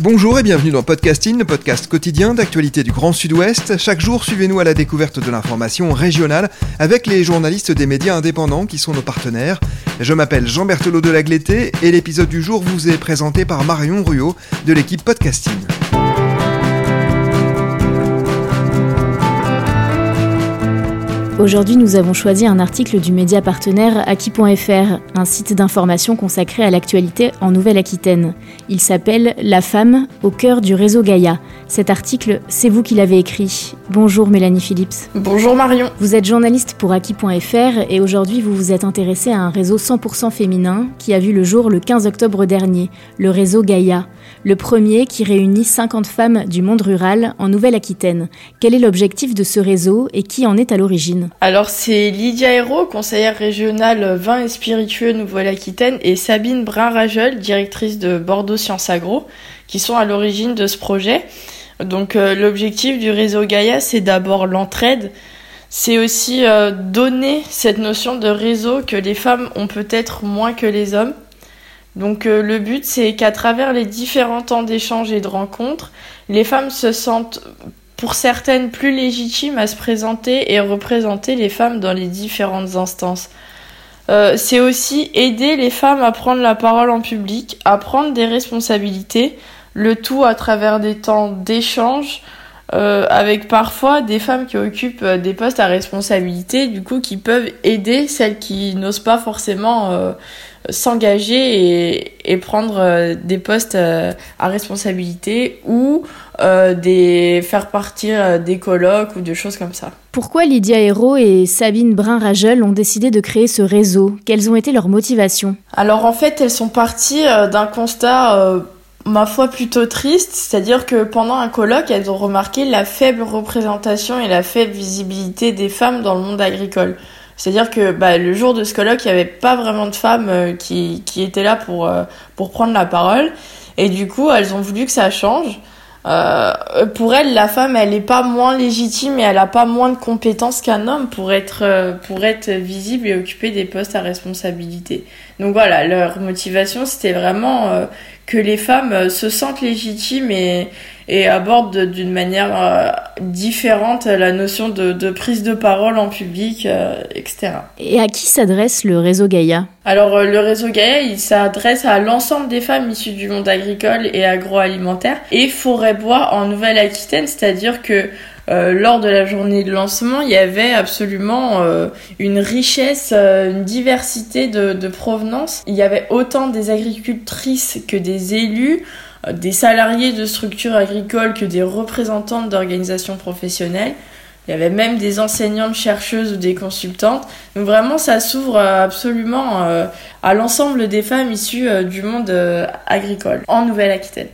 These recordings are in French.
Bonjour et bienvenue dans Podcasting, le podcast quotidien d'actualité du Grand Sud-Ouest. Chaque jour, suivez-nous à la découverte de l'information régionale avec les journalistes des médias indépendants qui sont nos partenaires. Je m'appelle Jean Berthelot de Lagleté et l'épisode du jour vous est présenté par Marion Ruot de l'équipe Podcasting. Aujourd'hui, nous avons choisi un article du média partenaire Aki.fr, un site d'information consacré à l'actualité en Nouvelle-Aquitaine. Il s'appelle La femme au cœur du réseau Gaïa. Cet article, c'est vous qui l'avez écrit. Bonjour Mélanie Phillips. Bonjour Marion. Vous êtes journaliste pour Aki.fr et aujourd'hui vous vous êtes intéressé à un réseau 100% féminin qui a vu le jour le 15 octobre dernier, le réseau Gaïa. Le premier qui réunit 50 femmes du monde rural en Nouvelle-Aquitaine. Quel est l'objectif de ce réseau et qui en est à l'origine? Alors c'est Lydia Hérault, conseillère régionale vin et spiritueux Nouvelle-Aquitaine, et Sabine Brun-Ragel, directrice de Bordeaux Sciences Agro, qui sont à l'origine de ce projet. Donc euh, l'objectif du réseau Gaïa, c'est d'abord l'entraide, c'est aussi euh, donner cette notion de réseau que les femmes ont peut-être moins que les hommes. Donc euh, le but, c'est qu'à travers les différents temps d'échange et de rencontres, les femmes se sentent pour certaines plus légitimes à se présenter et représenter les femmes dans les différentes instances. c'est aussi aider les femmes à prendre la parole en public, à prendre des responsabilités, le tout à travers des temps d'échange euh, avec parfois des femmes qui occupent euh, des postes à responsabilité, du coup qui peuvent aider celles qui n'osent pas forcément euh, s'engager et, et, prendre euh, des postes à responsabilité ou des faire partir des colloques ou des choses comme ça. Pourquoi Lydia Hérault et Sabine Brun-Ragel ont décidé de créer ce réseau? Quelles ont été leurs motivations? Alors en fait, elles sont parties d'un constat ma foi plutôt triste, c'est-à-dire que pendant un colloque, elles ont remarqué la faible représentation et la faible visibilité des femmes dans le monde agricole. C'est-à-dire que bah, le jour de ce colloque, il n'y avait pas vraiment de femmes euh, qui, qui étaient là pour, euh, pour prendre la parole. Et du coup, elles ont voulu que ça change. Euh, pour elles, la femme, elle n'est pas moins légitime et elle n'a pas moins de compétences qu'un homme pour être, euh, pour être visible et occuper des postes à responsabilité. Donc voilà, leur motivation, c'était vraiment que les femmes euh, se sentent légitimes et, et abordent d'une manière euh, différente la notion de, de, prise de parole en public, euh, etc. Et à qui s'adresse le réseau Gaïa? Alors le réseau Gaïa, il s'adresse à l'ensemble des femmes issues du monde agricole et agroalimentaire et forêt-bois en Nouvelle-Aquitaine, c'est-à-dire que euh, lors de la journée de lancement, il y avait absolument euh, une richesse, euh, une diversité de, de provenance. Il y avait autant des agricultrices que des élus, des salariés de structures agricoles que des représentantes d'organisations professionnelles. Il y avait même des enseignantes chercheuses ou des consultantes. Donc vraiment, ça s'ouvre absolument à l'ensemble des femmes issues du monde agricole en Nouvelle-Aquitaine.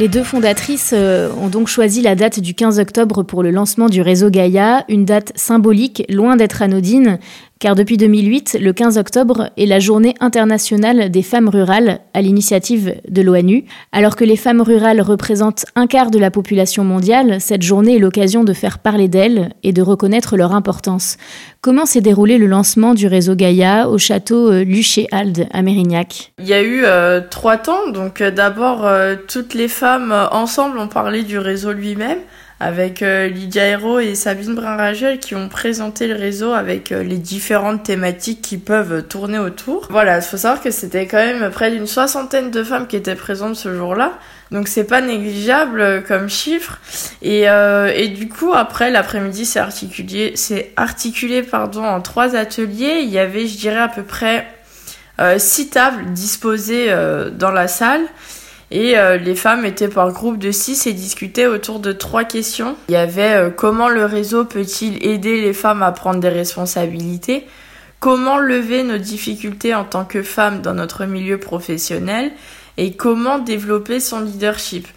Les deux fondatrices euh, ont donc choisi la date du 15 octobre pour le lancement du réseau Gaïa, une date symbolique, loin d'être anodine, car depuis 2008, le 15 octobre est la journée internationale des femmes rurales à l'initiative de l'ONU. Alors que les femmes rurales représentent un quart de la population mondiale, cette journée est l'occasion de faire parler d'elles et de reconnaître leur importance. Comment s'est déroulé le lancement du réseau Gaïa au château euh, Luchet-Alde à Mérignac? Il y a eu euh, trois temps. Donc euh, d'abord, toutes les femmes ensemble ont parlé du réseau lui-même avec euh, Lydia Hérault et Sabine Brun-Ragel qui ont présenté le réseau avec euh, les différentes thématiques qui peuvent tourner autour. Voilà, il faut savoir que c'était quand même près d'une soixantaine de femmes qui étaient présentes ce jour-là. Donc c'est pas négligeable euh, comme chiffre. Et, et du coup, après l'après-midi, c'est articulé, articulé pardon, en trois ateliers. Il y avait, je dirais, à peu près six tables disposées dans la salle. Et euh, les femmes étaient par groupe de six et discutaient autour de trois questions. Il y avait euh, comment le réseau peut-il aider les femmes à prendre des responsabilités? Comment lever nos difficultés en tant que femmes dans notre milieu professionnel? Et comment développer son leadership?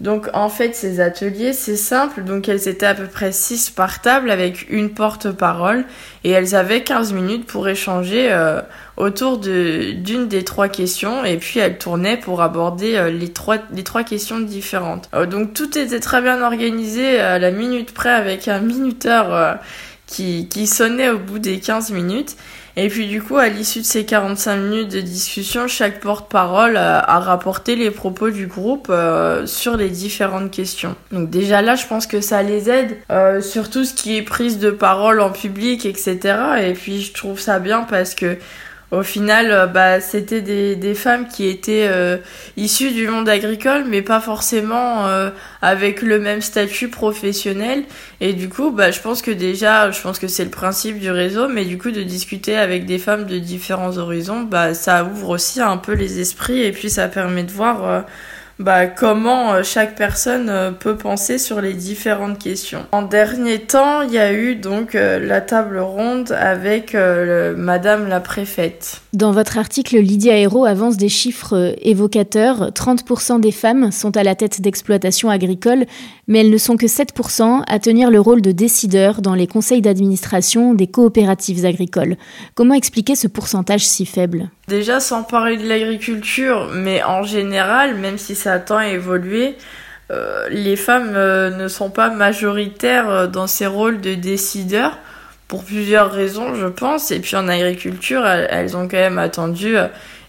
Donc en fait, ces ateliers, c'est simple. Donc elles étaient à peu près 6 par table avec une porte-parole et elles avaient 15 minutes pour échanger euh, autour d'une des trois questions et puis elles tournaient pour aborder euh, les, trois, les trois questions différentes. Euh, donc tout était très bien organisé à la minute près avec un minuteur qui, qui sonnait au bout des 15 minutes. Et puis du coup, à l'issue de ces 45 minutes de discussion, chaque porte-parole euh, a rapporté les propos du groupe euh, sur les différentes questions. Donc déjà là, je pense que ça les aide euh, sur tout ce qui est prise de parole en public, etc. Et puis je trouve ça bien parce que au final, euh, bah, c'était des, des femmes qui étaient euh, issues du monde agricole, mais pas forcément euh, avec le même statut professionnel. Et du coup, bah, je pense que déjà, je pense que c'est le principe du réseau, mais du coup, de discuter avec des femmes de différents horizons, bah, ça ouvre aussi un peu les esprits et puis ça permet de voir bah, comment euh, chaque personne euh, peut penser sur les différentes questions. En dernier temps, il y a eu donc euh, la table ronde avec Madame la préfète. Dans votre article, Lydia Hérault avance des chiffres évocateurs. 30% des femmes sont à la tête d'exploitation agricole, mais elles ne sont que 7% à tenir le rôle de décideurs dans les conseils d'administration des coopératives agricoles. Comment expliquer ce pourcentage si faible? Déjà, sans parler de l'agriculture, mais en général, même si ça a tant évolué, euh, les femmes euh, ne sont pas majoritaires euh, dans ces rôles de décideurs pour plusieurs raisons, je pense. Et puis en agriculture, elles ont quand même attendu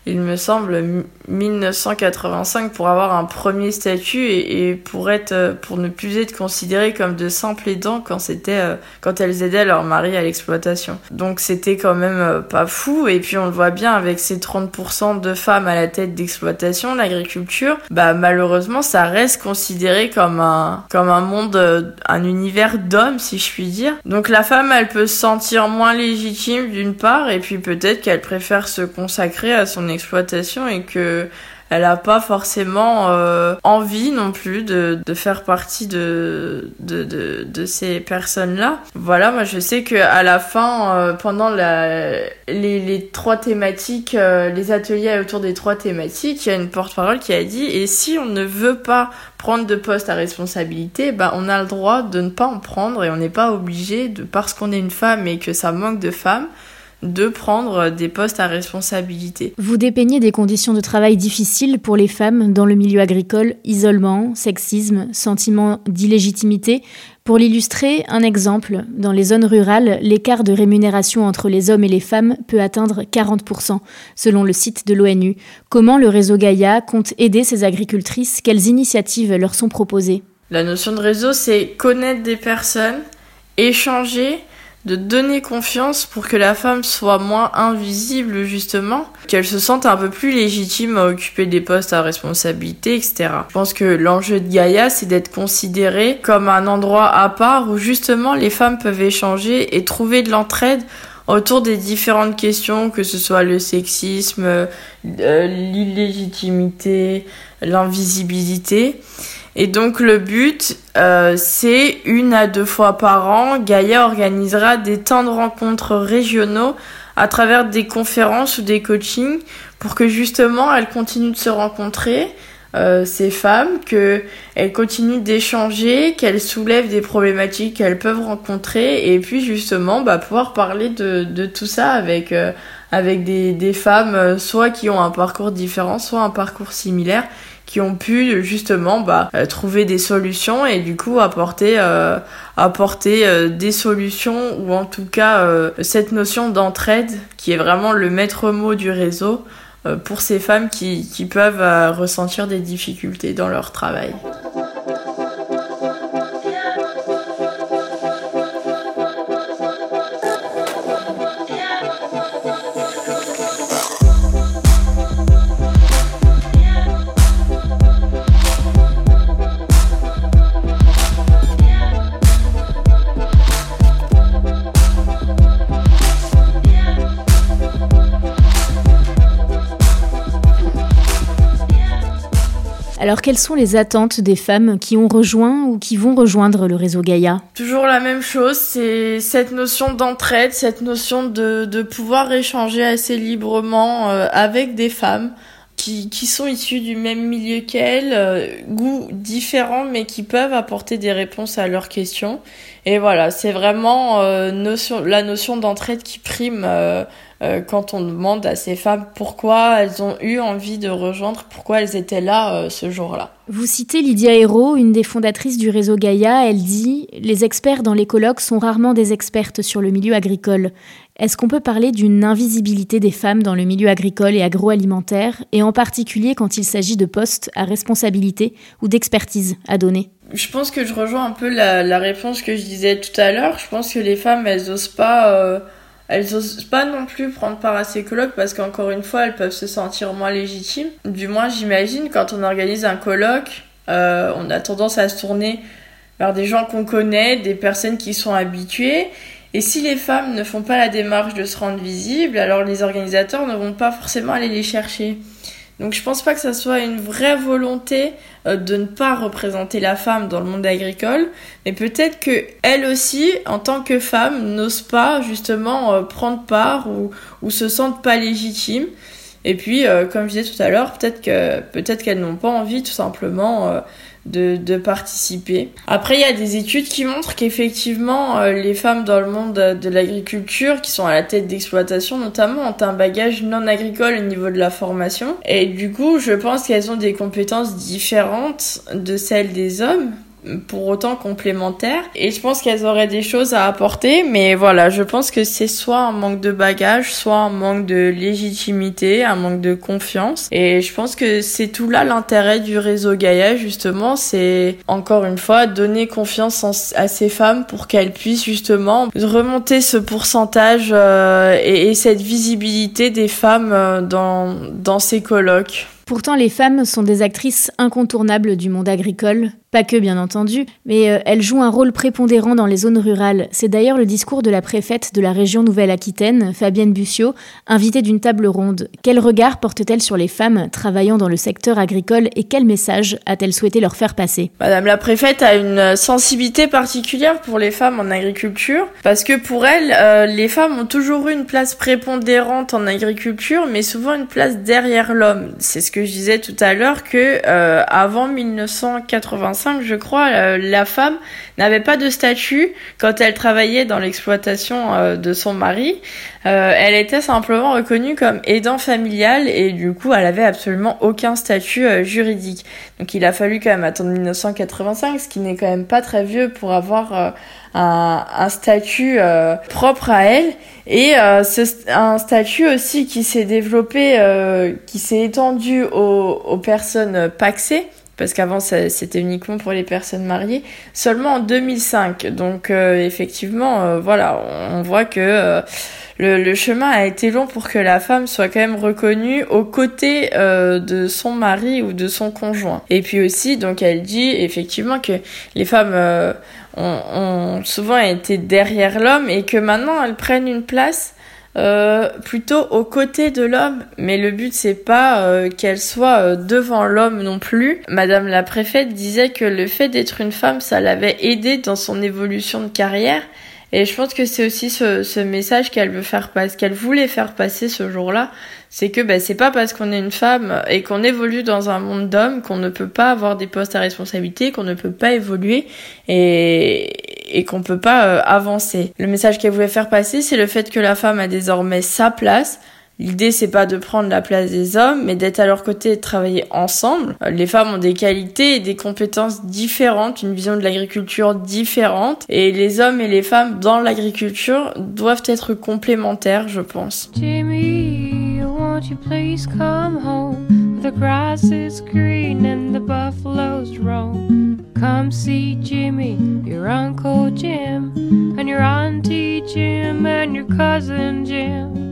il me semble, 1985 pour avoir un premier statut et, pour être, euh, pour ne plus être considérées comme de simples aidants quand c'était, euh, quand elles aidaient leur mari à l'exploitation. Donc c'était quand même euh, pas fou. Et puis on le voit bien avec ces 30% de femmes à la tête d'exploitation, l'agriculture, bah malheureusement ça reste considéré comme un, comme un monde, un univers d'hommes si je puis dire. Donc la femme, elle peut se sentir moins légitime d'une part et puis peut-être qu'elle préfère se consacrer à son exploitation et que elle a pas forcément euh, envie non plus de, faire partie de, de, ces personnes-là. Voilà, moi je sais que à la fin, euh, pendant la, les, les trois thématiques, euh, les ateliers autour des trois thématiques, il y a une porte-parole qui a dit et si on ne veut pas prendre de poste à responsabilité, bah on a le droit de ne pas en prendre et on n'est pas obligé de parce qu'on est une femme et que ça manque de femmes de prendre des postes à responsabilité. Vous dépeignez des conditions de travail difficiles pour les femmes dans le milieu agricole, isolement, sexisme, sentiment d'illégitimité. Pour l'illustrer, un exemple, dans les zones rurales, l'écart de rémunération entre les hommes et les femmes peut atteindre 40%, selon le site de l'ONU. Comment le réseau Gaïa compte aider ces agricultrices? Quelles initiatives leur sont proposées? La notion de réseau, c'est connaître des personnes, échanger, de donner confiance pour que la femme soit moins invisible justement, qu'elle se sente un peu plus légitime à occuper des postes à responsabilité, etc. Je pense que l'enjeu de Gaïa, c'est d'être considéré comme un endroit à part où justement les femmes peuvent échanger et trouver de l'entraide autour des différentes questions, que ce soit le sexisme, euh, l'illégitimité, l'invisibilité. Et donc le but, euh, c'est une à deux fois par an, Gaïa organisera des temps de rencontres régionaux à travers des conférences ou des coachings pour que justement elles continuent de se rencontrer, euh, ces femmes, qu'elles continuent d'échanger, qu'elles soulèvent des problématiques qu'elles peuvent rencontrer et puis justement bah, pouvoir parler de, tout ça avec, euh, des, femmes soit qui ont un parcours différent, soit un parcours similaire qui ont pu justement bah, euh, trouver des solutions et du coup apporter, euh, apporter euh, des solutions ou en tout cas cette notion d'entraide qui est vraiment le maître mot du réseau pour ces femmes qui, qui peuvent ressentir des difficultés dans leur travail. Alors quelles sont les attentes des femmes qui ont rejoint ou qui vont rejoindre le réseau Gaïa? Toujours la même chose, c'est cette notion d'entraide, cette notion de, de pouvoir échanger assez librement euh, avec des femmes, qui, qui sont issus du même milieu qu'elles, euh, goûts différents, mais qui peuvent apporter des réponses à leurs questions. Et voilà, c'est vraiment euh, notion, la notion d'entraide qui prime euh, euh, quand on demande à ces femmes pourquoi elles ont eu envie de rejoindre, pourquoi elles étaient là euh, ce jour-là. Vous citez Lydia Hérault, une des fondatrices du réseau Gaïa. Elle dit Les experts dans les colloques sont rarement des expertes sur le milieu agricole. Est-ce qu'on peut parler d'une invisibilité des femmes dans le milieu agricole et agroalimentaire, et en particulier quand il s'agit de postes à responsabilité ou d'expertise à donner? Je pense que je rejoins un peu la, réponse que je disais tout à l'heure. Je pense que les femmes, elles osent pas. Euh pas non plus prendre part à ces colloques parce qu'encore une fois, elles peuvent se sentir moins légitimes. Du moins, j'imagine, quand on organise un colloque, euh, on a tendance à se tourner vers des gens qu'on connaît, des personnes qui sont habituées. Et si les femmes ne font pas la démarche de se rendre visibles, alors les organisateurs ne vont pas forcément aller les chercher. Donc je pense pas que ça soit une vraie volonté euh, de ne pas représenter la femme dans le monde agricole, mais peut-être que elle aussi, en tant que femme, n'ose pas justement euh, prendre part ou, se sentent pas légitimes. Et puis, euh, comme je disais tout à l'heure, peut-être que peut-être qu'elles n'ont pas envie tout simplement de, de, participer. Après, il y a des études qui montrent qu'effectivement, euh, les femmes dans le monde de, l'agriculture, qui sont à la tête d'exploitation notamment, ont un bagage non agricole au niveau de la formation. Et du coup, je pense qu'elles ont des compétences différentes de celles des hommes pour autant complémentaires. Et je pense qu'elles auraient des choses à apporter, mais voilà, je pense que c'est soit un manque de bagage, soit un manque de légitimité, un manque de confiance. Et je pense que c'est tout là l'intérêt du réseau Gaïa, justement, c'est encore une fois donner confiance à ces femmes pour qu'elles puissent justement remonter ce pourcentage euh, et, et, cette visibilité des femmes euh, dans, dans ces colloques. Pourtant, les femmes sont des actrices incontournables du monde agricole, pas que bien entendu, mais euh, elles jouent un rôle prépondérant dans les zones rurales. C'est d'ailleurs le discours de la préfète de la région Nouvelle-Aquitaine, Fabienne Bussiot, invitée d'une table ronde. Quel regard porte-t-elle sur les femmes travaillant dans le secteur agricole et quel message a-t-elle souhaité leur faire passer? Madame la préfète a une sensibilité particulière pour les femmes en agriculture, parce que pour elle, euh, les femmes ont toujours eu une place prépondérante en agriculture, mais souvent une place derrière l'homme. C'est ce je disais tout à l'heure que euh, avant 1985, je crois, euh, la femme n'avait pas de statut quand elle travaillait dans l'exploitation euh, de son mari. Euh, elle était simplement reconnue comme aidant familial et du coup, elle avait absolument aucun statut euh, juridique. Donc, il a fallu quand même attendre 1985, ce qui n'est quand même pas très vieux pour avoir un, un, statut propre à elle et c'est un statut aussi qui s'est développé, qui s'est étendu aux, personnes paxées parce qu'avant c'était uniquement pour les personnes mariées, seulement en 2005. Donc euh, effectivement, euh, voilà, on, voit que euh, le, le, chemin a été long pour que la femme soit quand même reconnue aux côtés de son mari ou de son conjoint. Et puis aussi, donc elle dit effectivement que les femmes ont, ont souvent été derrière l'homme et que maintenant elles prennent une place euh, plutôt aux côtés de l'homme. Mais le but c'est pas euh, qu'elle soit euh, devant l'homme non plus. Madame la préfète disait que le fait d'être une femme, ça l'avait aidée dans son évolution de carrière. Et je pense que c'est aussi ce, message qu'elle veut faire passer, qu'elle voulait faire passer ce jour-là, c'est que bah, c'est pas parce qu'on est une femme et qu'on évolue dans un monde d'hommes qu'on ne peut pas avoir des postes à responsabilité, qu'on ne peut pas évoluer et, et qu'on peut pas euh, avancer. Le message qu'elle voulait faire passer, c'est le fait que la femme a désormais sa place, L'idée, c'est pas de prendre la place des hommes, mais d'être à leur côté et de travailler ensemble. Euh, les femmes ont des qualités et des compétences différentes, une vision de l'agriculture différente, et les hommes et les femmes dans l'agriculture doivent être complémentaires, je pense. Jimmy, won't you please come home? The grass is green and the buffaloes roam. Come see Jimmy, your Uncle Jim, and your Auntie Jim, and your cousin Jim.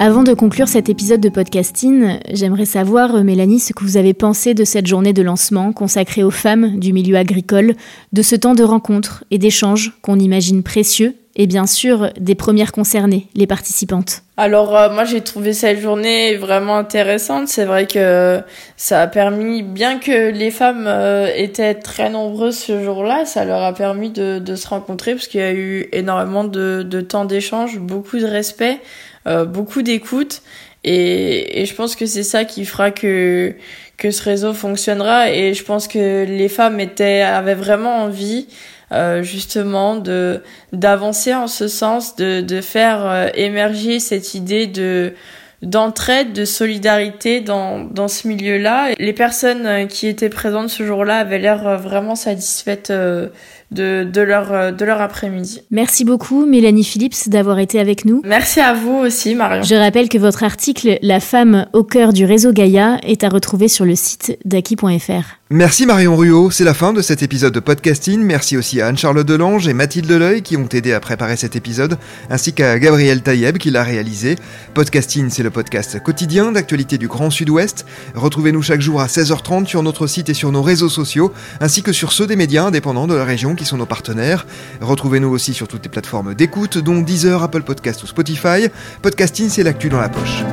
Avant de conclure cet épisode de podcasting, j'aimerais savoir, euh, Mélanie, ce que vous avez pensé de cette journée de lancement consacrée aux femmes du milieu agricole, de ce temps de rencontre et d'échange qu'on imagine précieux et bien sûr des premières concernées, les participantes. Alors euh, moi j'ai trouvé cette journée vraiment intéressante. C'est vrai que ça a permis, bien que les femmes euh, étaient très nombreuses ce jour-là, ça leur a permis de, se rencontrer parce qu'il y a eu énormément de, temps d'échange, beaucoup de respect, euh, beaucoup d'écoute. Et, je pense que c'est ça qui fera que ce réseau fonctionnera. Et je pense que les femmes avaient vraiment envie euh, justement de d'avancer en ce sens, de, de faire euh, émerger cette idée de d'entraide, de solidarité dans, dans ce milieu-là. Les personnes euh, qui étaient présentes ce jour-là avaient l'air vraiment satisfaites de, de leur, de leur après-midi. Merci beaucoup, Mélanie Phillips, d'avoir été avec nous. Merci à vous aussi, Marion. Je rappelle que votre article La femme au cœur du réseau Gaïa est à retrouver sur le site d'Aki.fr. Merci Marion Ruot, c'est la fin de cet épisode de podcasting. Merci aussi à Anne-Charlotte Delange et Mathilde Deleuil qui ont aidé à préparer cet épisode, ainsi qu'à Gabriel Taïeb qui l'a réalisé. Podcasting, c'est le podcast quotidien d'actualité du Grand Sud-Ouest. Retrouvez-nous chaque jour à 16h30 sur notre site et sur nos réseaux sociaux, ainsi que sur ceux des médias indépendants de la région qui sont nos partenaires. Retrouvez-nous aussi sur toutes les plateformes d'écoute, dont Deezer, Apple Podcast ou Spotify. Podcasting, c'est l'actu dans la poche.